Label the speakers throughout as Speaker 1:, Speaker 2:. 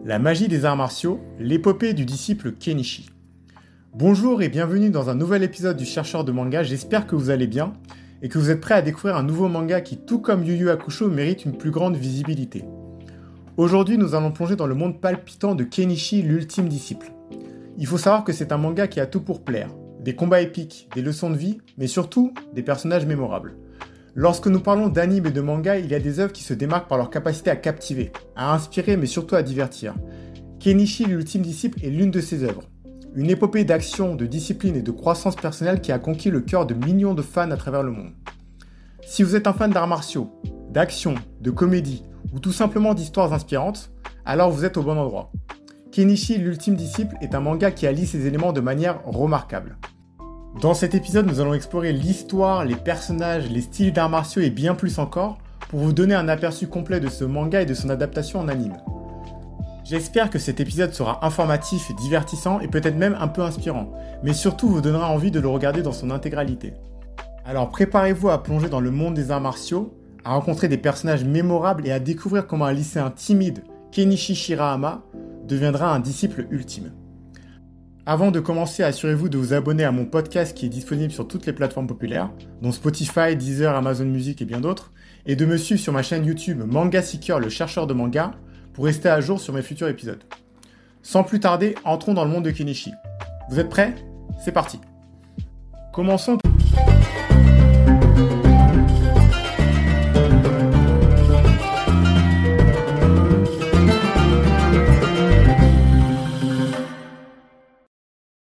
Speaker 1: La magie des arts martiaux, l'épopée du disciple Kenichi. Bonjour et bienvenue dans un nouvel épisode du chercheur de manga, j'espère que vous allez bien et que vous êtes prêts à découvrir un nouveau manga qui, tout comme Yu Yu Hakusho, mérite une plus grande visibilité. Aujourd'hui, nous allons plonger dans le monde palpitant de Kenichi, l'ultime disciple. Il faut savoir que c'est un manga qui a tout pour plaire. Des combats épiques, des leçons de vie, mais surtout des personnages mémorables. Lorsque nous parlons d'anime et de manga, il y a des œuvres qui se démarquent par leur capacité à captiver, à inspirer mais surtout à divertir. Kenichi l'ultime disciple est l'une de ces œuvres. Une épopée d'action, de discipline et de croissance personnelle qui a conquis le cœur de millions de fans à travers le monde. Si vous êtes un fan d'arts martiaux, d'action, de comédie ou tout simplement d'histoires inspirantes, alors vous êtes au bon endroit. Kenichi l'ultime disciple est un manga qui allie ces éléments de manière remarquable. Dans cet épisode, nous allons explorer l'histoire, les personnages, les styles d'arts martiaux et bien plus encore pour vous donner un aperçu complet de ce manga et de son adaptation en anime. J'espère que cet épisode sera informatif divertissant et peut-être même un peu inspirant, mais surtout vous donnera envie de le regarder dans son intégralité. Alors préparez-vous à plonger dans le monde des arts martiaux, à rencontrer des personnages mémorables et à découvrir comment un lycéen timide, Kenichi Shirahama, deviendra un disciple ultime. Avant de commencer, assurez-vous de vous abonner à mon podcast qui est disponible sur toutes les plateformes populaires, dont Spotify, Deezer, Amazon Music et bien d'autres, et de me suivre sur ma chaîne YouTube Manga Seeker, le chercheur de manga, pour rester à jour sur mes futurs épisodes. Sans plus tarder, entrons dans le monde de Kenichi. Vous êtes prêts? C'est parti Commençons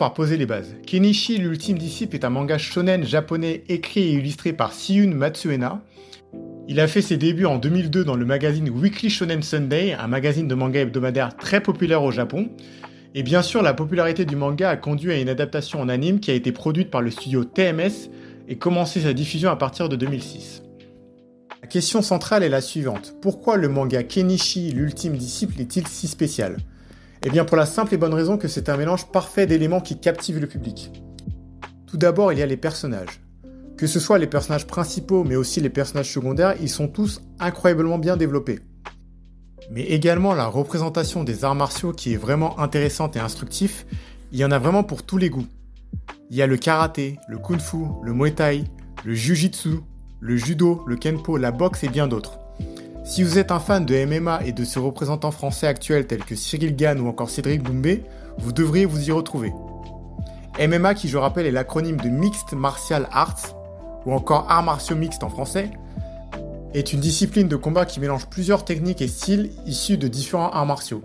Speaker 1: poser les bases. Kenichi, l'ultime disciple, est un manga shonen japonais écrit et illustré par Siyun Matsuena. Il a fait ses débuts en 2002 dans le magazine Weekly Shonen Sunday, un magazine de manga hebdomadaire très populaire au Japon. Et bien sûr, la popularité du manga a conduit à une adaptation en anime qui a été produite par le studio TMS et commencé sa diffusion à partir de 2006. La question centrale est la suivante. Pourquoi le manga Kenichi, l'ultime disciple, est-il si spécial? Eh bien pour la simple et bonne raison que c'est un mélange parfait d'éléments qui captivent le public. Tout d'abord, il y a les personnages. Que ce soit les personnages principaux mais aussi les personnages secondaires, ils sont tous incroyablement bien développés. Mais également la représentation des arts martiaux qui est vraiment intéressante et instructif, il y en a vraiment pour tous les goûts. Il y a le karaté, le kung-fu, le muay thai, le jiu-jitsu, le judo, le kenpo, la boxe et bien d'autres. Si vous êtes un fan de MMA et de ses représentants français actuels tels que Cyril Gann ou encore Cédric Doumbé, vous devriez vous y retrouver. MMA qui je rappelle est l'acronyme de Mixed Martial Arts, ou encore Arts martiaux mixtes en français, est une discipline de combat qui mélange plusieurs techniques et styles issus de différents arts martiaux.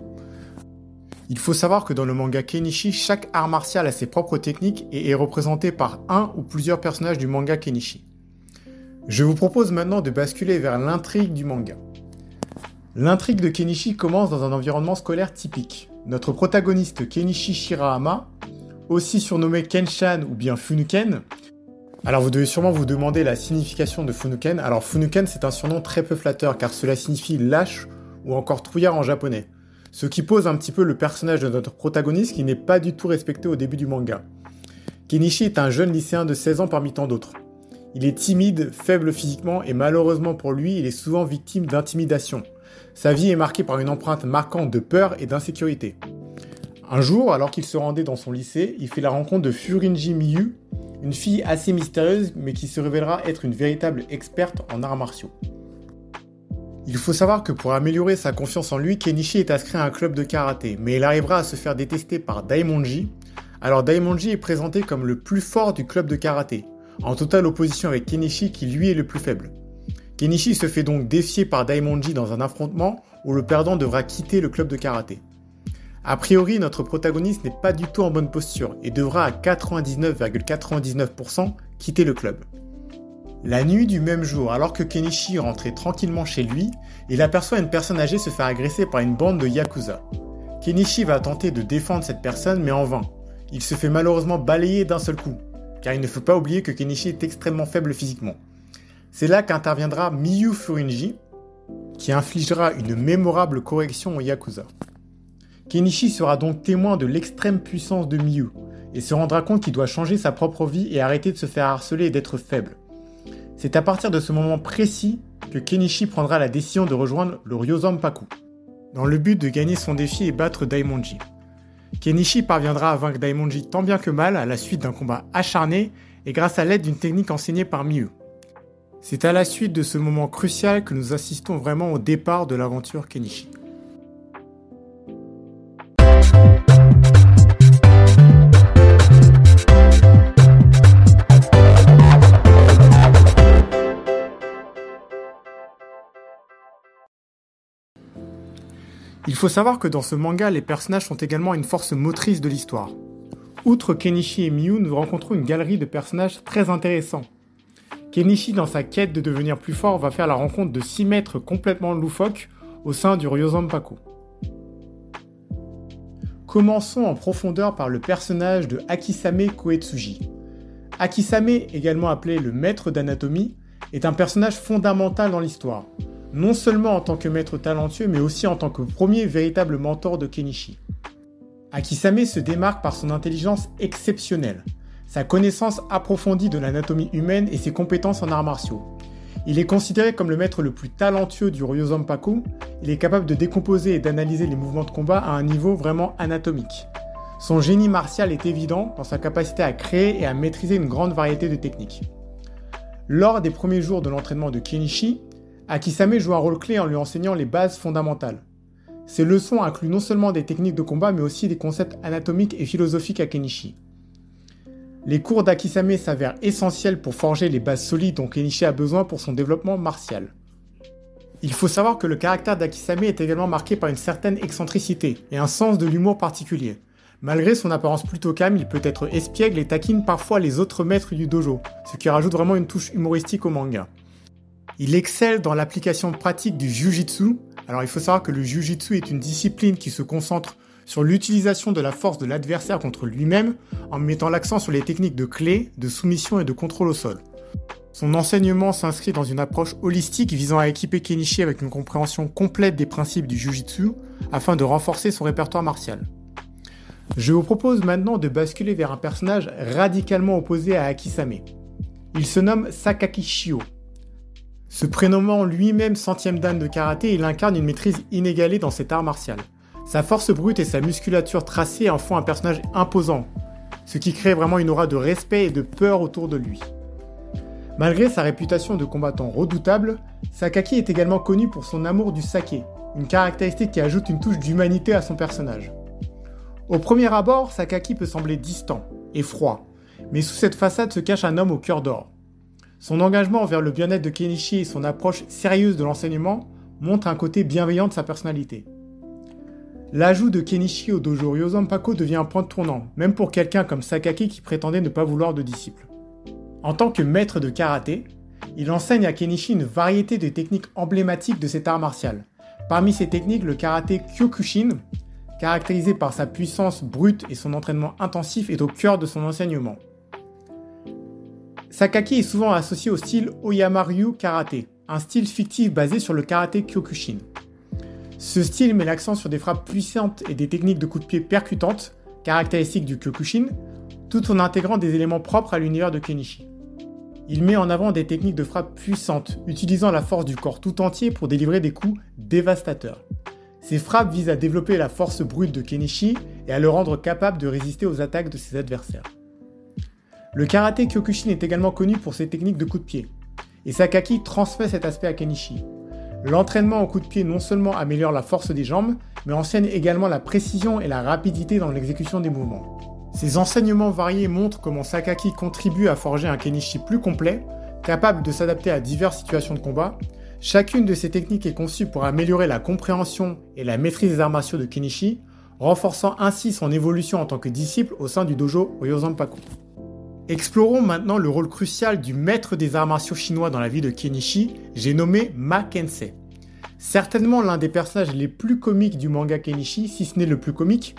Speaker 1: Il faut savoir que dans le manga Kenichi, chaque art martial a ses propres techniques et est représenté par un ou plusieurs personnages du manga Kenichi. Je vous propose maintenant de basculer vers l'intrigue du manga. L'intrigue de Kenichi commence dans un environnement scolaire typique. Notre protagoniste Kenichi Shirahama, aussi surnommé Kenshan ou bien Funuken, alors vous devez sûrement vous demander la signification de Funuken. Alors Funuken c'est un surnom très peu flatteur car cela signifie lâche ou encore trouillard en japonais. Ce qui pose un petit peu le personnage de notre protagoniste qui n'est pas du tout respecté au début du manga. Kenichi est un jeune lycéen de 16 ans parmi tant d'autres. Il est timide, faible physiquement et malheureusement pour lui, il est souvent victime d'intimidation. Sa vie est marquée par une empreinte marquante de peur et d'insécurité. Un jour, alors qu'il se rendait dans son lycée, il fait la rencontre de Furinji Miyu, une fille assez mystérieuse mais qui se révélera être une véritable experte en arts martiaux. Il faut savoir que pour améliorer sa confiance en lui, Kenichi est inscrit à un club de karaté, mais il arrivera à se faire détester par Daimonji. Alors Daimonji est présenté comme le plus fort du club de karaté, en totale opposition avec Kenichi qui lui est le plus faible. Kenichi se fait donc défier par Daimonji dans un affrontement où le perdant devra quitter le club de karaté. A priori, notre protagoniste n'est pas du tout en bonne posture et devra à 99,99% quitter le club. La nuit du même jour, alors que Kenichi rentrait tranquillement chez lui, il aperçoit une personne âgée se faire agresser par une bande de Yakuza. Kenichi va tenter de défendre cette personne mais en vain. Il se fait malheureusement balayer d'un seul coup, car il ne faut pas oublier que Kenichi est extrêmement faible physiquement. C'est là qu'interviendra Miyu Furinji, qui infligera une mémorable correction au Yakuza. Kenichi sera donc témoin de l'extrême puissance de Miyu, et se rendra compte qu'il doit changer sa propre vie et arrêter de se faire harceler et d'être faible. C'est à partir de ce moment précis que Kenichi prendra la décision de rejoindre le Ryozan Paku. dans le but de gagner son défi et battre Daimonji. Kenichi parviendra à vaincre Daimonji tant bien que mal à la suite d'un combat acharné et grâce à l'aide d'une technique enseignée par Miu. C'est à la suite de ce moment crucial que nous assistons vraiment au départ de l'aventure Kenichi. Il faut savoir que dans ce manga, les personnages sont également une force motrice de l'histoire. Outre Kenichi et Miyu, nous rencontrons une galerie de personnages très intéressants. Kenichi, dans sa quête de devenir plus fort, va faire la rencontre de 6 maîtres complètement loufoques au sein du Ryozanpaku. Commençons en profondeur par le personnage de Akisame Koetsuji. Akisame, également appelé le maître d'anatomie, est un personnage fondamental dans l'histoire non seulement en tant que maître talentueux, mais aussi en tant que premier véritable mentor de Kenichi. Akisame se démarque par son intelligence exceptionnelle, sa connaissance approfondie de l'anatomie humaine et ses compétences en arts martiaux. Il est considéré comme le maître le plus talentueux du Ryozanpaku, il est capable de décomposer et d'analyser les mouvements de combat à un niveau vraiment anatomique. Son génie martial est évident dans sa capacité à créer et à maîtriser une grande variété de techniques. Lors des premiers jours de l'entraînement de Kenichi, Akisame joue un rôle clé en lui enseignant les bases fondamentales. Ces leçons incluent non seulement des techniques de combat mais aussi des concepts anatomiques et philosophiques à Kenichi. Les cours d'Akisame s'avèrent essentiels pour forger les bases solides dont Kenichi a besoin pour son développement martial. Il faut savoir que le caractère d'Akisame est également marqué par une certaine excentricité et un sens de l'humour particulier. Malgré son apparence plutôt calme, il peut être espiègle et taquine parfois les autres maîtres du dojo, ce qui rajoute vraiment une touche humoristique au manga. Il excelle dans l'application pratique du Jiu-Jitsu. Alors il faut savoir que le Jiu-Jitsu est une discipline qui se concentre sur l'utilisation de la force de l'adversaire contre lui-même en mettant l'accent sur les techniques de clé, de soumission et de contrôle au sol. Son enseignement s'inscrit dans une approche holistique visant à équiper Kenichi avec une compréhension complète des principes du Jiu-Jitsu afin de renforcer son répertoire martial. Je vous propose maintenant de basculer vers un personnage radicalement opposé à Akisame. Il se nomme Sakaki Shio. Se prénommant lui-même centième dan de karaté, il incarne une maîtrise inégalée dans cet art martial. Sa force brute et sa musculature tracée en font un personnage imposant, ce qui crée vraiment une aura de respect et de peur autour de lui. Malgré sa réputation de combattant redoutable, Sakaki est également connu pour son amour du saké, une caractéristique qui ajoute une touche d'humanité à son personnage. Au premier abord, Sakaki peut sembler distant et froid, mais sous cette façade se cache un homme au cœur d'or. Son engagement envers le bien-être de Kenichi et son approche sérieuse de l'enseignement montrent un côté bienveillant de sa personnalité. L'ajout de Kenichi au dojo Ryozanpaku devient un point de tournant, même pour quelqu'un comme Sakaki qui prétendait ne pas vouloir de disciples. En tant que maître de karaté, il enseigne à Kenichi une variété de techniques emblématiques de cet art martial. Parmi ces techniques, le karaté Kyokushin, caractérisé par sa puissance brute et son entraînement intensif, est au cœur de son enseignement. Sakaki est souvent associé au style Oyamaryu Karaté, un style fictif basé sur le karaté Kyokushin. Ce style met l'accent sur des frappes puissantes et des techniques de coups de pied percutantes, caractéristiques du Kyokushin, tout en intégrant des éléments propres à l'univers de Kenichi. Il met en avant des techniques de frappe puissantes, utilisant la force du corps tout entier pour délivrer des coups dévastateurs. Ces frappes visent à développer la force brute de Kenichi et à le rendre capable de résister aux attaques de ses adversaires. Le karaté Kyokushin est également connu pour ses techniques de coup de pied, et Sakaki transmet cet aspect à Kenichi. L'entraînement au coup de pied non seulement améliore la force des jambes, mais enseigne également la précision et la rapidité dans l'exécution des mouvements. Ces enseignements variés montrent comment Sakaki contribue à forger un Kenichi plus complet, capable de s'adapter à diverses situations de combat. Chacune de ces techniques est conçue pour améliorer la compréhension et la maîtrise des arts martiaux de Kenichi, renforçant ainsi son évolution en tant que disciple au sein du dojo Oyozanpaku. Explorons maintenant le rôle crucial du maître des arts martiaux chinois dans la vie de Kenichi, j'ai nommé Ma Kensei. Certainement l'un des personnages les plus comiques du manga Kenichi, si ce n'est le plus comique,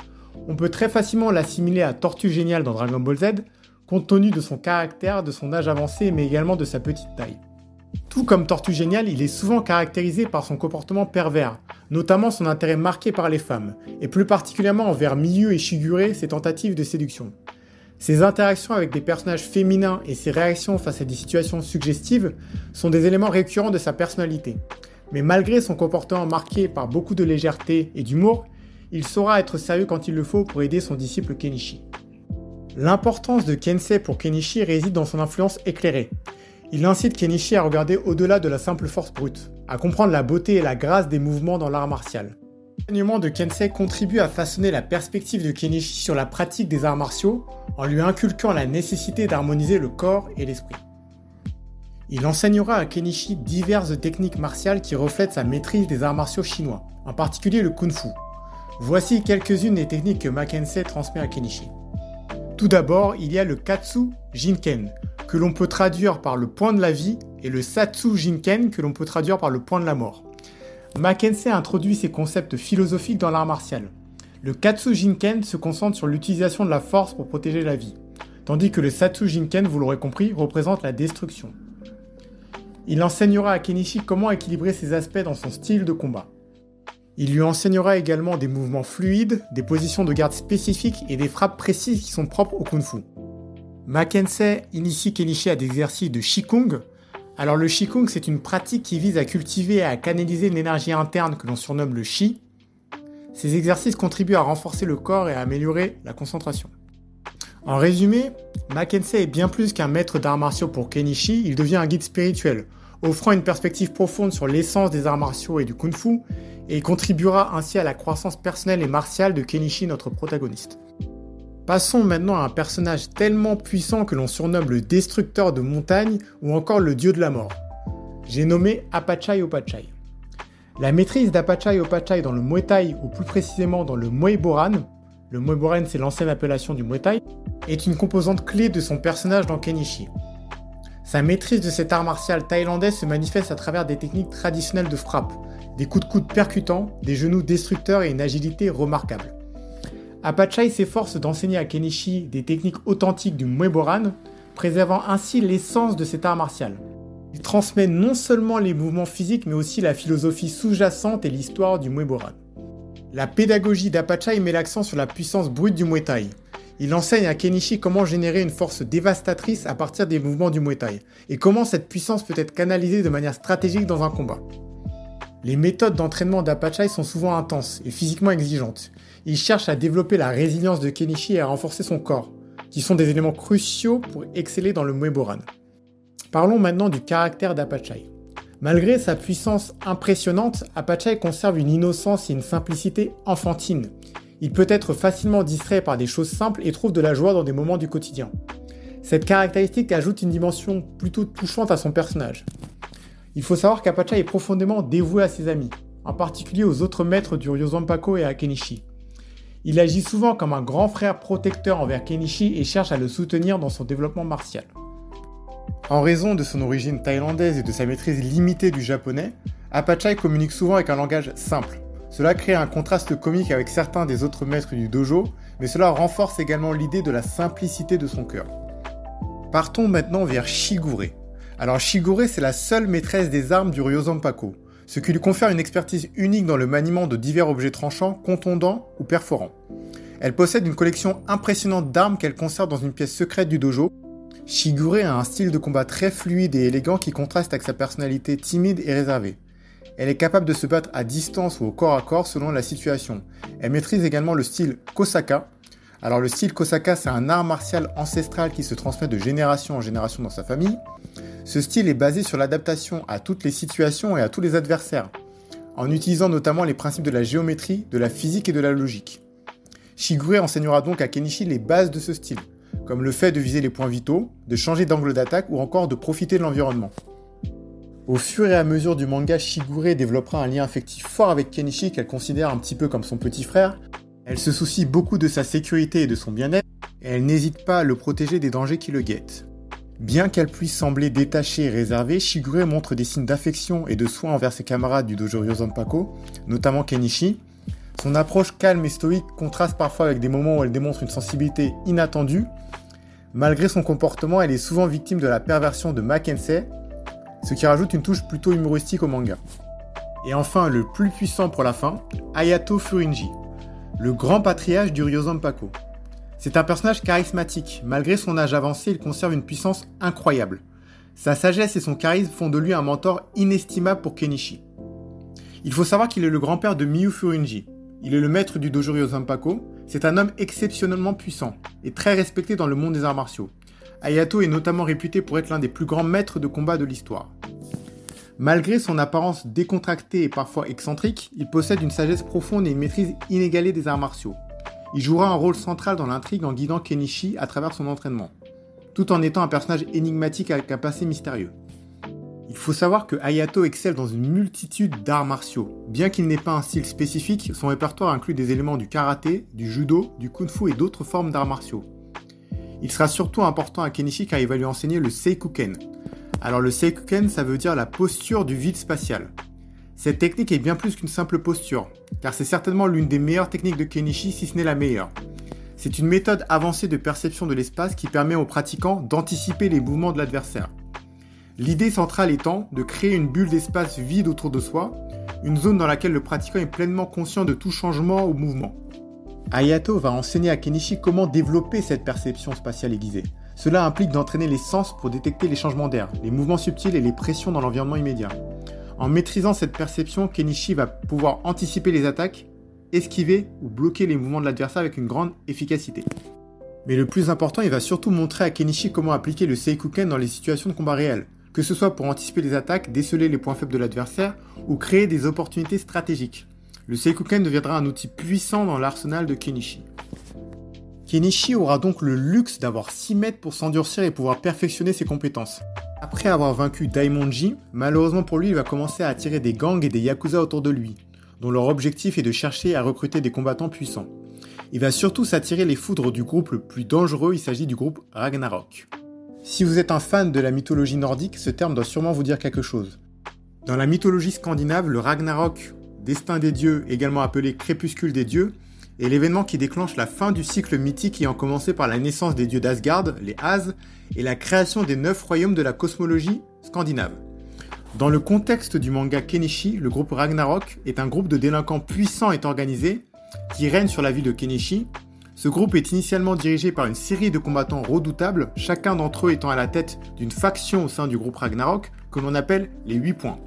Speaker 1: on peut très facilement l'assimiler à Tortue Géniale dans Dragon Ball Z, compte tenu de son caractère, de son âge avancé, mais également de sa petite taille. Tout comme Tortue Géniale, il est souvent caractérisé par son comportement pervers, notamment son intérêt marqué par les femmes, et plus particulièrement envers Miyu et Shigure, ses tentatives de séduction. Ses interactions avec des personnages féminins et ses réactions face à des situations suggestives sont des éléments récurrents de sa personnalité. Mais malgré son comportement marqué par beaucoup de légèreté et d'humour, il saura être sérieux quand il le faut pour aider son disciple Kenichi. L'importance de Kensei pour Kenichi réside dans son influence éclairée. Il incite Kenichi à regarder au-delà de la simple force brute, à comprendre la beauté et la grâce des mouvements dans l'art martial. L'enseignement de Kensei contribue à façonner la perspective de Kenichi sur la pratique des arts martiaux en lui inculquant la nécessité d'harmoniser le corps et l'esprit. Il enseignera à Kenichi diverses techniques martiales qui reflètent sa maîtrise des arts martiaux chinois, en particulier le kung fu. Voici quelques-unes des techniques que Makensei transmet à Kenichi. Tout d'abord, il y a le Katsu Jinken, que l'on peut traduire par le point de la vie, et le Satsu Jinken, que l'on peut traduire par le point de la mort. Mackenzie introduit ces concepts philosophiques dans l'art martial. Le Katsu Jinken se concentre sur l'utilisation de la force pour protéger la vie, tandis que le Satsu Jinken, vous l'aurez compris, représente la destruction. Il enseignera à Kenichi comment équilibrer ses aspects dans son style de combat. Il lui enseignera également des mouvements fluides, des positions de garde spécifiques et des frappes précises qui sont propres au kung fu. Mackenzie initie Kenichi à des exercices de Qigong, alors le Qigong, c'est une pratique qui vise à cultiver et à canaliser une énergie interne que l'on surnomme le Qi. Ces exercices contribuent à renforcer le corps et à améliorer la concentration. En résumé, Mackenzie est bien plus qu'un maître d'arts martiaux pour Kenichi, il devient un guide spirituel, offrant une perspective profonde sur l'essence des arts martiaux et du kung-fu, et contribuera ainsi à la croissance personnelle et martiale de Kenichi, notre protagoniste. Passons maintenant à un personnage tellement puissant que l'on surnomme le destructeur de montagnes ou encore le dieu de la mort. J'ai nommé Apachai Opachai. La maîtrise d'Apachai Opachai dans le Muay Thai, ou plus précisément dans le Muay Boran, le Muay Boran c'est l'ancienne appellation du Muay Thai, est une composante clé de son personnage dans Kenichi. Sa maîtrise de cet art martial thaïlandais se manifeste à travers des techniques traditionnelles de frappe, des coups de coude percutants, des genoux destructeurs et une agilité remarquable. Apachai s'efforce d'enseigner à Kenichi des techniques authentiques du Mueboran, préservant ainsi l'essence de cet art martial. Il transmet non seulement les mouvements physiques mais aussi la philosophie sous-jacente et l'histoire du Mueboran. La pédagogie d'Apachai met l'accent sur la puissance brute du Muay Thai. Il enseigne à Kenichi comment générer une force dévastatrice à partir des mouvements du Muay Thai et comment cette puissance peut être canalisée de manière stratégique dans un combat. Les méthodes d'entraînement d'Apachai sont souvent intenses et physiquement exigeantes, il cherche à développer la résilience de Kenichi et à renforcer son corps, qui sont des éléments cruciaux pour exceller dans le Mueboran. Parlons maintenant du caractère d'Apachai. Malgré sa puissance impressionnante, Apachai conserve une innocence et une simplicité enfantine. Il peut être facilement distrait par des choses simples et trouve de la joie dans des moments du quotidien. Cette caractéristique ajoute une dimension plutôt touchante à son personnage. Il faut savoir qu'Apachai est profondément dévoué à ses amis, en particulier aux autres maîtres du Ryozampako et à Kenichi. Il agit souvent comme un grand frère protecteur envers Kenichi et cherche à le soutenir dans son développement martial. En raison de son origine thaïlandaise et de sa maîtrise limitée du japonais, Apachai communique souvent avec un langage simple. Cela crée un contraste comique avec certains des autres maîtres du dojo, mais cela renforce également l'idée de la simplicité de son cœur. Partons maintenant vers Shigure. Alors Shigure, c'est la seule maîtresse des armes du Ryozampako ce qui lui confère une expertise unique dans le maniement de divers objets tranchants, contondants ou perforants. Elle possède une collection impressionnante d'armes qu'elle conserve dans une pièce secrète du dojo. Shigure a un style de combat très fluide et élégant qui contraste avec sa personnalité timide et réservée. Elle est capable de se battre à distance ou au corps à corps selon la situation. Elle maîtrise également le style Kosaka. Alors le style Kosaka, c'est un art martial ancestral qui se transmet de génération en génération dans sa famille. Ce style est basé sur l'adaptation à toutes les situations et à tous les adversaires, en utilisant notamment les principes de la géométrie, de la physique et de la logique. Shigure enseignera donc à Kenichi les bases de ce style, comme le fait de viser les points vitaux, de changer d'angle d'attaque ou encore de profiter de l'environnement. Au fur et à mesure du manga, Shigure développera un lien affectif fort avec Kenichi qu'elle considère un petit peu comme son petit frère. Elle se soucie beaucoup de sa sécurité et de son bien-être, et elle n'hésite pas à le protéger des dangers qui le guettent. Bien qu'elle puisse sembler détachée et réservée, Shigure montre des signes d'affection et de soin envers ses camarades du dojo Ryozanpako, notamment Kenichi. Son approche calme et stoïque contraste parfois avec des moments où elle démontre une sensibilité inattendue. Malgré son comportement, elle est souvent victime de la perversion de Mackenzie, ce qui rajoute une touche plutôt humoristique au manga. Et enfin, le plus puissant pour la fin, Ayato Furinji, le grand patriarche du Ryozanpako. C'est un personnage charismatique. Malgré son âge avancé, il conserve une puissance incroyable. Sa sagesse et son charisme font de lui un mentor inestimable pour Kenichi. Il faut savoir qu'il est le grand-père de Miyu Furinji. Il est le maître du dojo Ryozampako. C'est un homme exceptionnellement puissant et très respecté dans le monde des arts martiaux. Ayato est notamment réputé pour être l'un des plus grands maîtres de combat de l'histoire. Malgré son apparence décontractée et parfois excentrique, il possède une sagesse profonde et une maîtrise inégalée des arts martiaux. Il jouera un rôle central dans l'intrigue en guidant Kenichi à travers son entraînement, tout en étant un personnage énigmatique avec un passé mystérieux. Il faut savoir que Hayato excelle dans une multitude d'arts martiaux. Bien qu'il n'ait pas un style spécifique, son répertoire inclut des éléments du karaté, du judo, du kung-fu et d'autres formes d'arts martiaux. Il sera surtout important à Kenichi car il va lui enseigner le Seikuken, alors le Seikuken, ça veut dire la posture du vide spatial. Cette technique est bien plus qu'une simple posture, car c'est certainement l'une des meilleures techniques de Kenichi, si ce n'est la meilleure. C'est une méthode avancée de perception de l'espace qui permet aux pratiquants d'anticiper les mouvements de l'adversaire. L'idée centrale étant de créer une bulle d'espace vide autour de soi, une zone dans laquelle le pratiquant est pleinement conscient de tout changement ou mouvement. Ayato va enseigner à Kenichi comment développer cette perception spatiale aiguisée. Cela implique d'entraîner les sens pour détecter les changements d'air, les mouvements subtils et les pressions dans l'environnement immédiat. En maîtrisant cette perception, Kenichi va pouvoir anticiper les attaques, esquiver ou bloquer les mouvements de l'adversaire avec une grande efficacité. Mais le plus important, il va surtout montrer à Kenichi comment appliquer le Seikuken dans les situations de combat réel, que ce soit pour anticiper les attaques, déceler les points faibles de l'adversaire ou créer des opportunités stratégiques. Le Seikuken deviendra un outil puissant dans l'arsenal de Kenichi. Kenichi aura donc le luxe d'avoir 6 mètres pour s'endurcir et pouvoir perfectionner ses compétences. Après avoir vaincu Daimonji, malheureusement pour lui, il va commencer à attirer des gangs et des yakuza autour de lui, dont leur objectif est de chercher à recruter des combattants puissants. Il va surtout s'attirer les foudres du groupe le plus dangereux, il s'agit du groupe Ragnarok. Si vous êtes un fan de la mythologie nordique, ce terme doit sûrement vous dire quelque chose. Dans la mythologie scandinave, le Ragnarok, destin des dieux, également appelé crépuscule des dieux, et l'événement qui déclenche la fin du cycle mythique ayant commencé par la naissance des dieux d'Asgard, les As, et la création des neuf royaumes de la cosmologie scandinave. Dans le contexte du manga Kenichi, le groupe Ragnarok est un groupe de délinquants puissants et organisés qui règne sur la ville de Kenichi. Ce groupe est initialement dirigé par une série de combattants redoutables, chacun d'entre eux étant à la tête d'une faction au sein du groupe Ragnarok que l'on appelle les 8 points.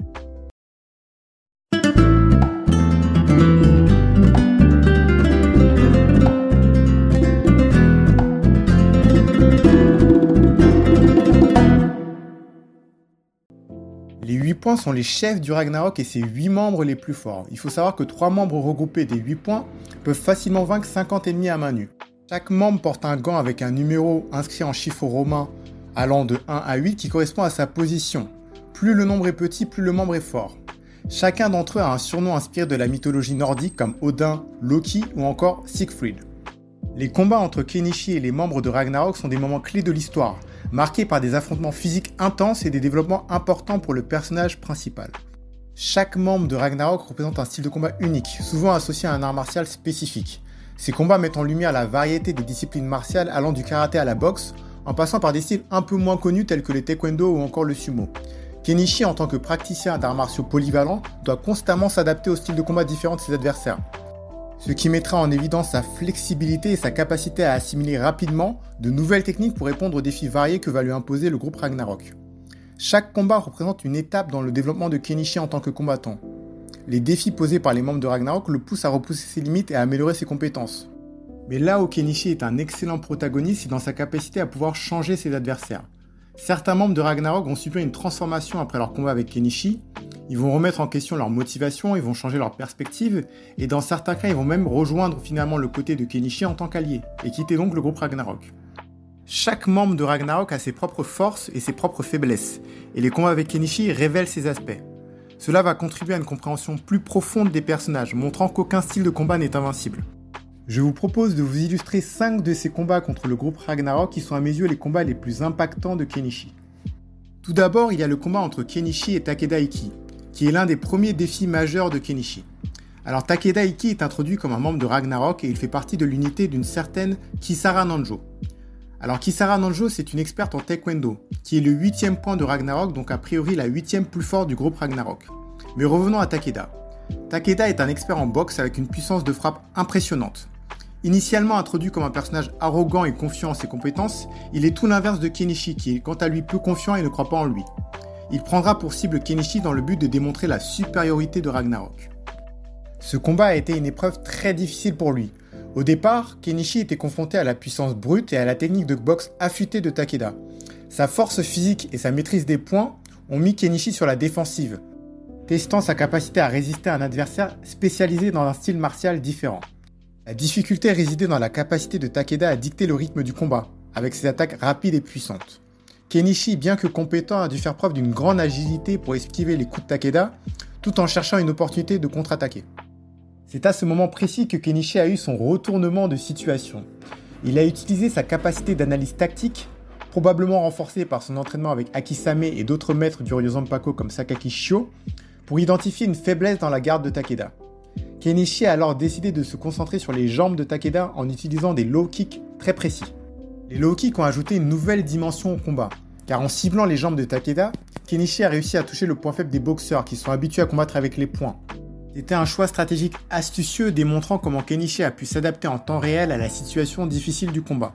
Speaker 1: Les 8 points sont les chefs du Ragnarok et ses 8 membres les plus forts. Il faut savoir que 3 membres regroupés des 8 points peuvent facilement vaincre 50 ennemis à main nue. Chaque membre porte un gant avec un numéro inscrit en chiffres romains allant de 1 à 8 qui correspond à sa position. Plus le nombre est petit, plus le membre est fort. Chacun d'entre eux a un surnom inspiré de la mythologie nordique comme Odin, Loki ou encore Siegfried. Les combats entre Kenichi et les membres de Ragnarok sont des moments clés de l'histoire, marqué par des affrontements physiques intenses et des développements importants pour le personnage principal. Chaque membre de Ragnarok représente un style de combat unique, souvent associé à un art martial spécifique. Ces combats mettent en lumière la variété des disciplines martiales allant du karaté à la boxe, en passant par des styles un peu moins connus tels que le taekwondo ou encore le sumo. Kenichi, en tant que praticien d'arts martiaux polyvalents, doit constamment s'adapter aux styles de combat différents de ses adversaires ce qui mettra en évidence sa flexibilité et sa capacité à assimiler rapidement de nouvelles techniques pour répondre aux défis variés que va lui imposer le groupe Ragnarok. Chaque combat représente une étape dans le développement de Kenichi en tant que combattant. Les défis posés par les membres de Ragnarok le poussent à repousser ses limites et à améliorer ses compétences. Mais là où Kenichi est un excellent protagoniste, c'est dans sa capacité à pouvoir changer ses adversaires. Certains membres de Ragnarok vont subir une transformation après leur combat avec Kenichi, ils vont remettre en question leur motivation, ils vont changer leur perspective, et dans certains cas, ils vont même rejoindre finalement le côté de Kenichi en tant qu'allié, et quitter donc le groupe Ragnarok. Chaque membre de Ragnarok a ses propres forces et ses propres faiblesses, et les combats avec Kenichi révèlent ces aspects. Cela va contribuer à une compréhension plus profonde des personnages, montrant qu'aucun style de combat n'est invincible. Je vous propose de vous illustrer 5 de ces combats contre le groupe Ragnarok qui sont à mes yeux les combats les plus impactants de Kenichi. Tout d'abord, il y a le combat entre Kenichi et Takeda Iki, qui est l'un des premiers défis majeurs de Kenichi. Alors Takeda Iki est introduit comme un membre de Ragnarok et il fait partie de l'unité d'une certaine Kisara Nanjo. Alors Kisara Nanjo c'est une experte en taekwondo, qui est le huitième point de Ragnarok, donc a priori la huitième plus forte du groupe Ragnarok. Mais revenons à Takeda. Takeda est un expert en boxe avec une puissance de frappe impressionnante. Initialement introduit comme un personnage arrogant et confiant en ses compétences, il est tout l'inverse de Kenichi qui est quant à lui peu confiant et ne croit pas en lui il prendra pour cible Kenichi dans le but de démontrer la supériorité de Ragnarok. Ce combat a été une épreuve très difficile pour lui. Au départ, Kenichi était confronté à la puissance brute et à la technique de boxe affûtée de Takeda. Sa force physique et sa maîtrise des points ont mis Kenichi sur la défensive, testant sa capacité à résister à un adversaire spécialisé dans un style martial différent. La difficulté résidait dans la capacité de Takeda à dicter le rythme du combat, avec ses attaques rapides et puissantes. Kenichi, bien que compétent, a dû faire preuve d'une grande agilité pour esquiver les coups de Takeda, tout en cherchant une opportunité de contre-attaquer. C'est à ce moment précis que Kenichi a eu son retournement de situation. Il a utilisé sa capacité d'analyse tactique, probablement renforcée par son entraînement avec Akisame et d'autres maîtres du Ryozampako comme Sakaki Shio, pour identifier une faiblesse dans la garde de Takeda. Kenichi a alors décidé de se concentrer sur les jambes de Takeda en utilisant des low kicks très précis. Les low ont ajouté une nouvelle dimension au combat, car en ciblant les jambes de Takeda, Kenichi a réussi à toucher le point faible des boxeurs qui sont habitués à combattre avec les poings. C'était un choix stratégique astucieux démontrant comment Kenichi a pu s'adapter en temps réel à la situation difficile du combat.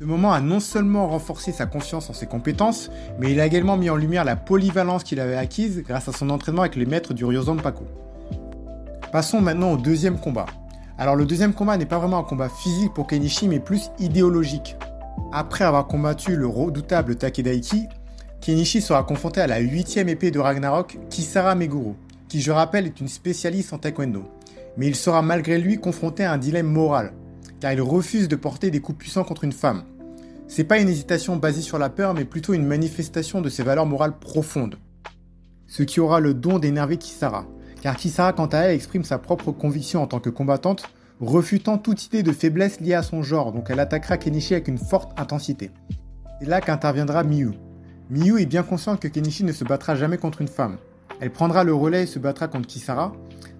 Speaker 1: Ce moment a non seulement renforcé sa confiance en ses compétences, mais il a également mis en lumière la polyvalence qu'il avait acquise grâce à son entraînement avec les maîtres du Ryozan Paco. Passons maintenant au deuxième combat. Alors le deuxième combat n'est pas vraiment un combat physique pour Kenichi, mais plus idéologique. Après avoir combattu le redoutable Takedaiki, Kenichi sera confronté à la huitième épée de Ragnarok, Kisara Meguro, qui je rappelle est une spécialiste en taekwondo. Mais il sera malgré lui confronté à un dilemme moral, car il refuse de porter des coups puissants contre une femme. C'est pas une hésitation basée sur la peur, mais plutôt une manifestation de ses valeurs morales profondes. Ce qui aura le don d'énerver Kisara, car Kisara quant à elle exprime sa propre conviction en tant que combattante, refutant toute idée de faiblesse liée à son genre, donc elle attaquera Kenichi avec une forte intensité. C'est là qu'interviendra Miyu. Miyu est bien consciente que Kenichi ne se battra jamais contre une femme. Elle prendra le relais et se battra contre Kisara.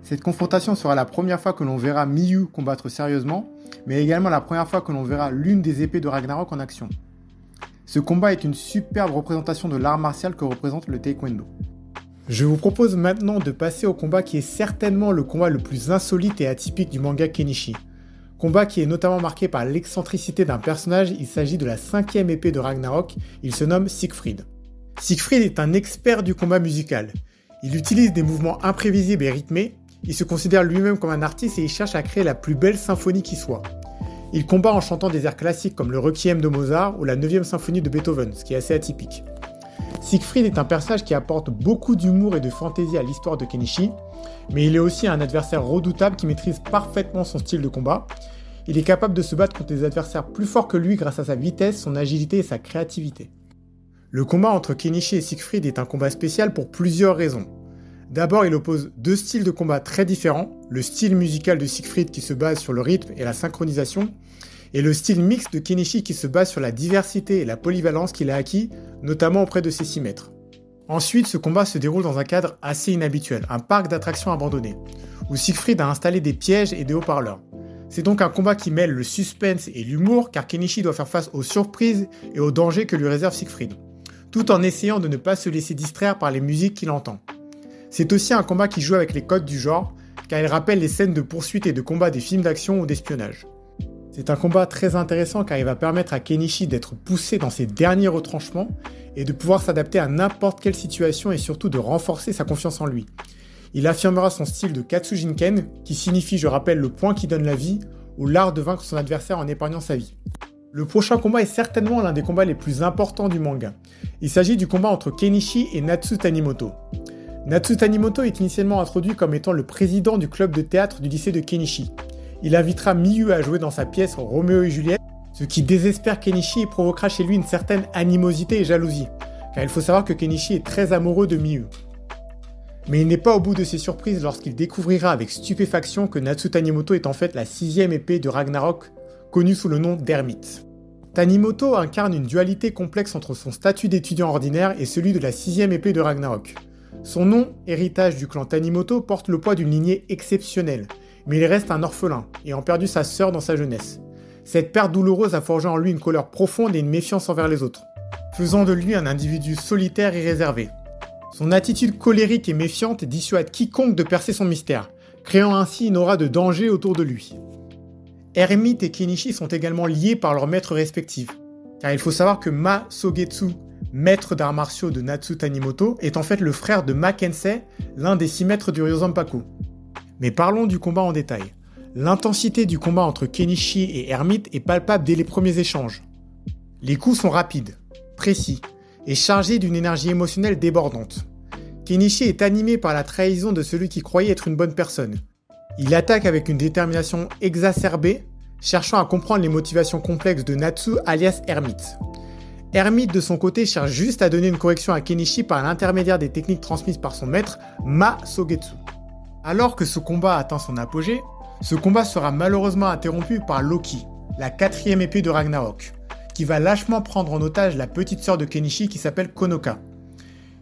Speaker 1: Cette confrontation sera la première fois que l'on verra Miyu combattre sérieusement, mais également la première fois que l'on verra l'une des épées de Ragnarok en action. Ce combat est une superbe représentation de l'art martial que représente le taekwondo. Je vous propose maintenant de passer au combat qui est certainement le combat le plus insolite et atypique du manga Kenichi. Combat qui est notamment marqué par l'excentricité d'un personnage, il s'agit de la cinquième épée de Ragnarok, il se nomme Siegfried. Siegfried est un expert du combat musical. Il utilise des mouvements imprévisibles et rythmés, il se considère lui-même comme un artiste et il cherche à créer la plus belle symphonie qui soit. Il combat en chantant des airs classiques comme le Requiem de Mozart ou la 9 symphonie de Beethoven, ce qui est assez atypique. Siegfried est un personnage qui apporte beaucoup d'humour et de fantaisie à l'histoire de Kenichi, mais il est aussi un adversaire redoutable qui maîtrise parfaitement son style de combat. Il est capable de se battre contre des adversaires plus forts que lui grâce à sa vitesse, son agilité et sa créativité. Le combat entre Kenichi et Siegfried est un combat spécial pour plusieurs raisons. D'abord, il oppose deux styles de combat très différents, le style musical de Siegfried qui se base sur le rythme et la synchronisation, et le style mixte de Kenichi qui se base sur la diversité et la polyvalence qu'il a acquis, notamment auprès de ses 6 mètres. Ensuite, ce combat se déroule dans un cadre assez inhabituel, un parc d'attractions abandonné, où Siegfried a installé des pièges et des haut-parleurs. C'est donc un combat qui mêle le suspense et l'humour, car Kenichi doit faire face aux surprises et aux dangers que lui réserve Siegfried, tout en essayant de ne pas se laisser distraire par les musiques qu'il entend. C'est aussi un combat qui joue avec les codes du genre, car il rappelle les scènes de poursuite et de combat des films d'action ou d'espionnage. C'est un combat très intéressant car il va permettre à Kenichi d'être poussé dans ses derniers retranchements et de pouvoir s'adapter à n'importe quelle situation et surtout de renforcer sa confiance en lui. Il affirmera son style de Katsujinken, qui signifie, je rappelle, le point qui donne la vie, ou l'art de vaincre son adversaire en épargnant sa vie. Le prochain combat est certainement l'un des combats les plus importants du manga. Il s'agit du combat entre Kenichi et Natsu Tanimoto. Natsu Tanimoto est initialement introduit comme étant le président du club de théâtre du lycée de Kenichi il invitera Miyu à jouer dans sa pièce Roméo et Juliette, ce qui désespère Kenichi et provoquera chez lui une certaine animosité et jalousie, car il faut savoir que Kenichi est très amoureux de Miyu. Mais il n'est pas au bout de ses surprises lorsqu'il découvrira avec stupéfaction que Natsu Tanimoto est en fait la sixième épée de Ragnarok, connue sous le nom d'Hermite. Tanimoto incarne une dualité complexe entre son statut d'étudiant ordinaire et celui de la sixième épée de Ragnarok. Son nom, héritage du clan Tanimoto, porte le poids d'une lignée exceptionnelle, mais il reste un orphelin, ayant perdu sa sœur dans sa jeunesse. Cette perte douloureuse a forgé en lui une colère profonde et une méfiance envers les autres, faisant de lui un individu solitaire et réservé. Son attitude colérique et méfiante dissuade quiconque de percer son mystère, créant ainsi une aura de danger autour de lui. Hermite et Kenichi sont également liés par leurs maîtres respectifs, car il faut savoir que Ma Sogetsu, maître d'arts martiaux de Natsu Tanimoto, est en fait le frère de Ma Kensei, l'un des six maîtres du Ryozampaku. Mais parlons du combat en détail. L'intensité du combat entre Kenichi et Hermite est palpable dès les premiers échanges. Les coups sont rapides, précis et chargés d'une énergie émotionnelle débordante. Kenichi est animé par la trahison de celui qui croyait être une bonne personne. Il attaque avec une détermination exacerbée, cherchant à comprendre les motivations complexes de Natsu alias Hermite. Hermite de son côté cherche juste à donner une correction à Kenichi par l'intermédiaire des techniques transmises par son maître, Ma Sogetsu. Alors que ce combat atteint son apogée, ce combat sera malheureusement interrompu par Loki, la quatrième épée de Ragnarok, qui va lâchement prendre en otage la petite sœur de Kenichi qui s'appelle Konoka.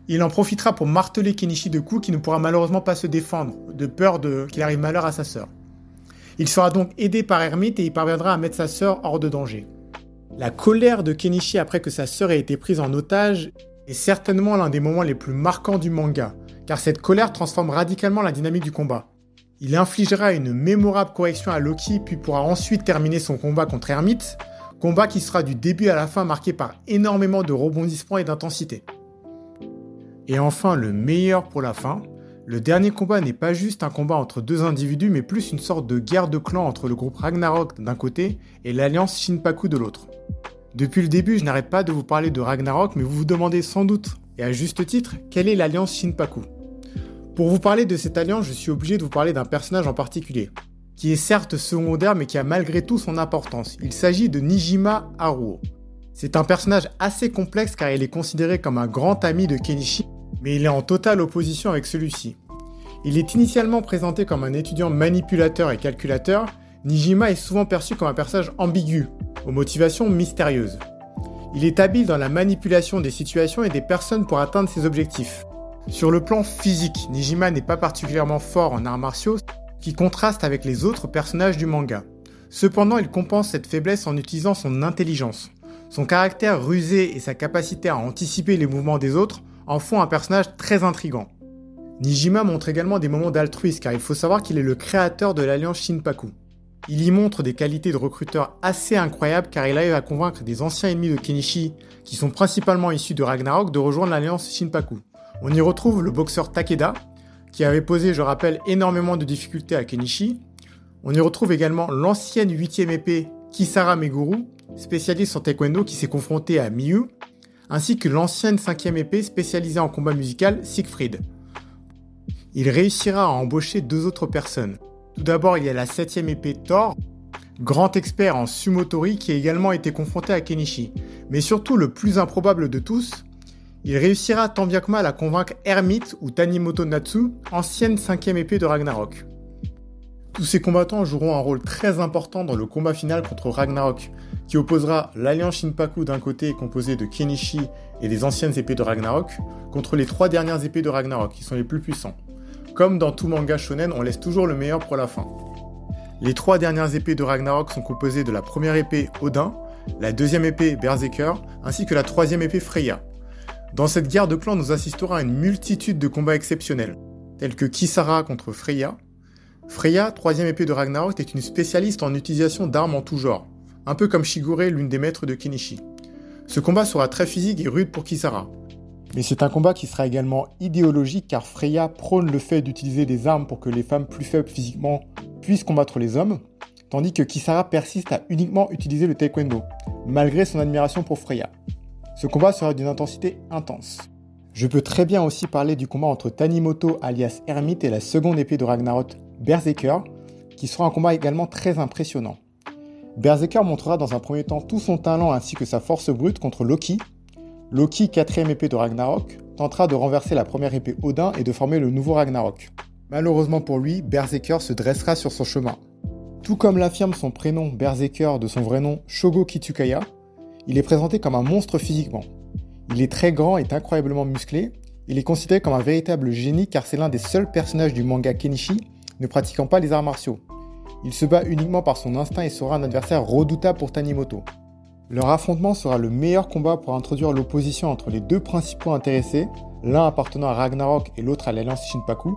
Speaker 1: Il en profitera pour marteler Kenichi de coups qui ne pourra malheureusement pas se défendre, de peur qu'il arrive malheur à sa sœur. Il sera donc aidé par Hermite et il parviendra à mettre sa sœur hors de danger. La colère de Kenichi après que sa sœur ait été prise en otage est certainement l'un des moments les plus marquants du manga, car cette colère transforme radicalement la dynamique du combat. Il infligera une mémorable correction à Loki puis pourra ensuite terminer son combat contre Hermite, combat qui sera du début à la fin marqué par énormément de rebondissements et d'intensité. Et enfin, le meilleur pour la fin, le dernier combat n'est pas juste un combat entre deux individus, mais plus une sorte de guerre de clans entre le groupe Ragnarok d'un côté et l'alliance Shinpaku de l'autre. Depuis le début, je n'arrête pas de vous parler de Ragnarok, mais vous vous demandez sans doute, et à juste titre, quelle est l'alliance Shinpaku? Pour vous parler de cette alliance, je suis obligé de vous parler d'un personnage en particulier, qui est certes secondaire, mais qui a malgré tout son importance. Il s'agit de Nijima Haruo. C'est un personnage assez complexe car il est considéré comme un grand ami de Kenichi mais il est en totale opposition avec celui-ci. Il est initialement présenté comme un étudiant manipulateur et calculateur, Nijima est souvent perçu comme un personnage ambigu, aux motivations mystérieuses. Il est habile dans la manipulation des situations et des personnes pour atteindre ses objectifs. Sur le plan physique, Nijima n'est pas particulièrement fort en arts martiaux, qui contraste avec les autres personnages du manga. Cependant, il compense cette faiblesse en utilisant son intelligence. Son caractère rusé et sa capacité à anticiper les mouvements des autres en font un personnage très intrigant. Nijima montre également des moments d'altruisme car il faut savoir qu'il est le créateur de l'alliance Shinpaku. Il y montre des qualités de recruteur assez incroyables car il arrive à convaincre des anciens ennemis de Kenichi, qui sont principalement issus de Ragnarok, de rejoindre l'alliance Shinpaku. On y retrouve le boxeur Takeda, qui avait posé, je rappelle, énormément de difficultés à Kenichi. On y retrouve également l'ancienne 8ème épée Kisara Meguru, spécialiste en taekwondo qui s'est confronté à Miyu, ainsi que l'ancienne cinquième épée spécialisée en combat musical, Siegfried. Il réussira à embaucher deux autres personnes. Tout d'abord, il y a la septième épée Thor, grand expert en sumotori qui a également été confronté à Kenichi. Mais surtout, le plus improbable de tous, il réussira tant bien que mal à convaincre Hermite ou Tanimoto Natsu, ancienne cinquième épée de Ragnarok. Tous ces combattants joueront un rôle très important dans le combat final contre Ragnarok, qui opposera l'alliance Shinpaku d'un côté composée de Kenichi et des anciennes épées de Ragnarok, contre les trois dernières épées de Ragnarok, qui sont les plus puissants. Comme dans tout manga shonen, on laisse toujours le meilleur pour la fin. Les trois dernières épées de Ragnarok sont composées de la première épée Odin, la deuxième épée Berserker, ainsi que la troisième épée Freya. Dans cette guerre de clans, nous assisterons à une multitude de combats exceptionnels, tels que Kisara contre Freya, Freya, troisième épée de Ragnarok, est une spécialiste en utilisation d'armes en tout genre, un peu comme Shigure, l'une des maîtres de Kenichi. Ce combat sera très physique et rude pour Kisara. Mais c'est un combat qui sera également idéologique car Freya prône le fait d'utiliser des armes pour que les femmes plus faibles physiquement puissent combattre les hommes, tandis que Kisara persiste à uniquement utiliser le taekwondo, malgré son admiration pour Freya. Ce combat sera d'une intensité intense. Je peux très bien aussi parler du combat entre Tanimoto alias Hermite et la seconde épée de Ragnarok, Berserker, qui sera un combat également très impressionnant. Berserker montrera dans un premier temps tout son talent ainsi que sa force brute contre Loki. Loki, quatrième épée de Ragnarok, tentera de renverser la première épée Odin et de former le nouveau Ragnarok. Malheureusement pour lui, Berserker se dressera sur son chemin. Tout comme l'affirme son prénom Berserker de son vrai nom Shogo Kitsukaya, il est présenté comme un monstre physiquement. Il est très grand et incroyablement musclé. Il est considéré comme un véritable génie car c'est l'un des seuls personnages du manga Kenichi ne pratiquant pas les arts martiaux. Il se bat uniquement par son instinct et sera un adversaire redoutable pour Tanimoto. Leur affrontement sera le meilleur combat pour introduire l'opposition entre les deux principaux intéressés, l'un appartenant à Ragnarok et l'autre à l'alliance Shinpaku.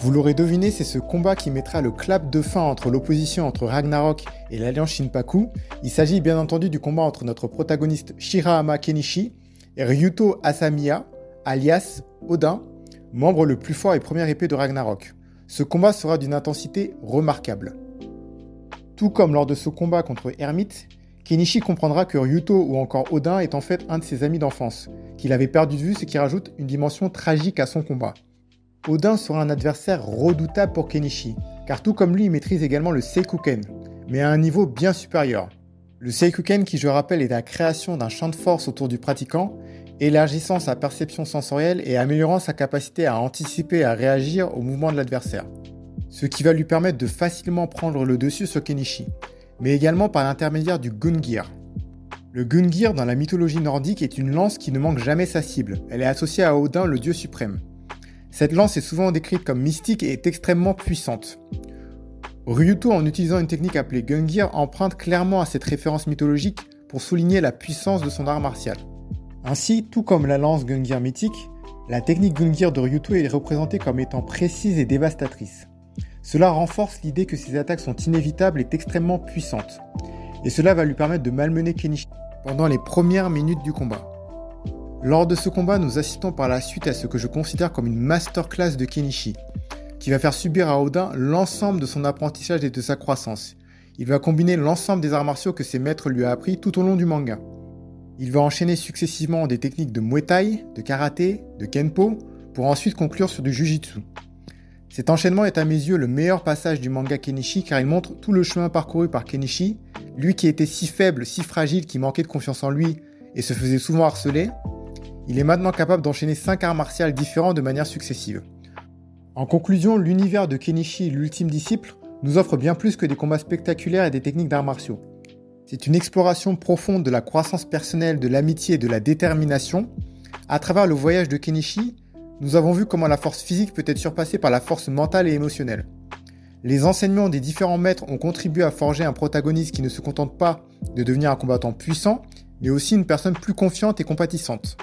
Speaker 1: Vous l'aurez deviné, c'est ce combat qui mettra le clap de fin entre l'opposition entre Ragnarok et l'alliance Shinpaku. Il s'agit bien entendu du combat entre notre protagoniste Shirahama Kenichi et Ryuto Asamiya, alias Odin, membre le plus fort et première épée de Ragnarok. ce combat sera d'une intensité remarquable. Tout comme lors de ce combat contre Hermite, Kenichi comprendra que Ryuto ou encore Odin est en fait un de ses amis d'enfance, qu'il avait perdu de vue, ce qui rajoute une dimension tragique à son combat. Odin sera un adversaire redoutable pour Kenichi, car tout comme lui, il maîtrise également le Seikuken, mais à un niveau bien supérieur. Le Seikuken, qui je rappelle est la création d'un champ de force autour du pratiquant, élargissant sa perception sensorielle et améliorant sa capacité à anticiper et à réagir au mouvement de l'adversaire. Ce qui va lui permettre de facilement prendre le dessus sur Kenichi, mais également par l'intermédiaire du Gungear. Le Gungear dans la mythologie nordique est une lance qui ne manque jamais sa cible. Elle est associée à Odin, le dieu suprême. Cette lance est souvent décrite comme mystique et est extrêmement puissante. Ryuto, en utilisant une technique appelée Gungear, emprunte clairement à cette référence mythologique pour souligner la puissance de son art martial. Ainsi, tout comme la lance Gungear mythique, la technique Gungear de Ryuto est représentée comme étant précise et dévastatrice. Cela renforce l'idée que ses attaques sont inévitables et extrêmement puissantes. Et cela va lui permettre de malmener Kenichi pendant les premières minutes du combat. Lors de ce combat, nous assistons par la suite à ce que je considère comme une masterclass de Kenichi, qui va faire subir à Odin l'ensemble de son apprentissage et de sa croissance. Il va combiner l'ensemble des arts martiaux que ses maîtres lui ont appris tout au long du manga. Il va enchaîner successivement des techniques de Muay Thai, de karaté, de kenpo, pour ensuite conclure sur du jujitsu. Cet enchaînement est à mes yeux le meilleur passage du manga Kenichi car il montre tout le chemin parcouru par Kenichi, lui qui était si faible, si fragile, qui manquait de confiance en lui et se faisait souvent harceler. Il est maintenant capable d'enchaîner 5 arts martiaux différents de manière successive. En conclusion, l'univers de Kenichi, l'ultime disciple, nous offre bien plus que des combats spectaculaires et des techniques d'arts martiaux. C'est une exploration profonde de la croissance personnelle, de l'amitié et de la détermination. À travers le voyage de Kenichi, nous avons vu comment la force physique peut être surpassée par la force mentale et émotionnelle. Les enseignements des différents maîtres ont contribué à forger un protagoniste qui ne se contente pas de devenir un combattant puissant, mais aussi une personne plus confiante et compatissante.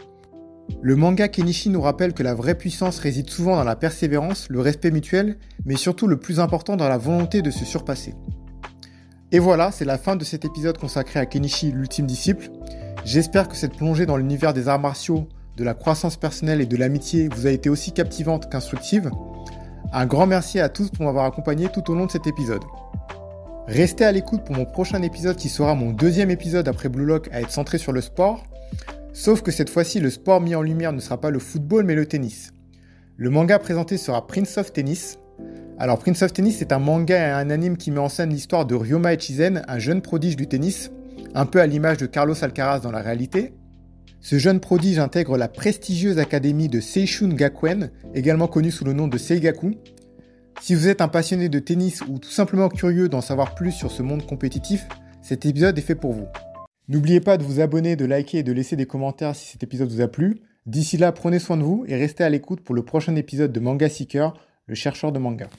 Speaker 1: Le manga Kenichi nous rappelle que la vraie puissance réside souvent dans la persévérance, le respect mutuel, mais surtout le plus important dans la volonté de se surpasser. Et voilà, c'est la fin de cet épisode consacré à Kenichi, l'ultime disciple. J'espère que cette plongée dans l'univers des arts martiaux, de la croissance personnelle et de l'amitié vous a été aussi captivante qu'instructive. Un grand merci à tous pour m'avoir accompagné tout au long de cet épisode. Restez à l'écoute pour mon prochain épisode qui sera mon deuxième épisode après Blue Lock à être centré sur le sport. Sauf que cette fois-ci, le sport mis en lumière ne sera pas le football mais le tennis. Le manga présenté sera Prince of Tennis. Alors Prince of Tennis est un manga et un anime qui met en scène l'histoire de Ryoma Echizen, un jeune prodige du tennis, un peu à l'image de Carlos Alcaraz dans la réalité. Ce jeune prodige intègre la prestigieuse académie de Seishun Gakuen, également connue sous le nom de Seigaku. Si vous êtes un passionné de tennis ou tout simplement curieux d'en savoir plus sur ce monde compétitif, cet épisode est fait pour vous. N'oubliez pas de vous abonner, de liker et de laisser des commentaires si cet épisode vous a plu. D'ici là, prenez soin de vous et restez à l'écoute pour le prochain épisode de Manga Seeker, le chercheur de manga.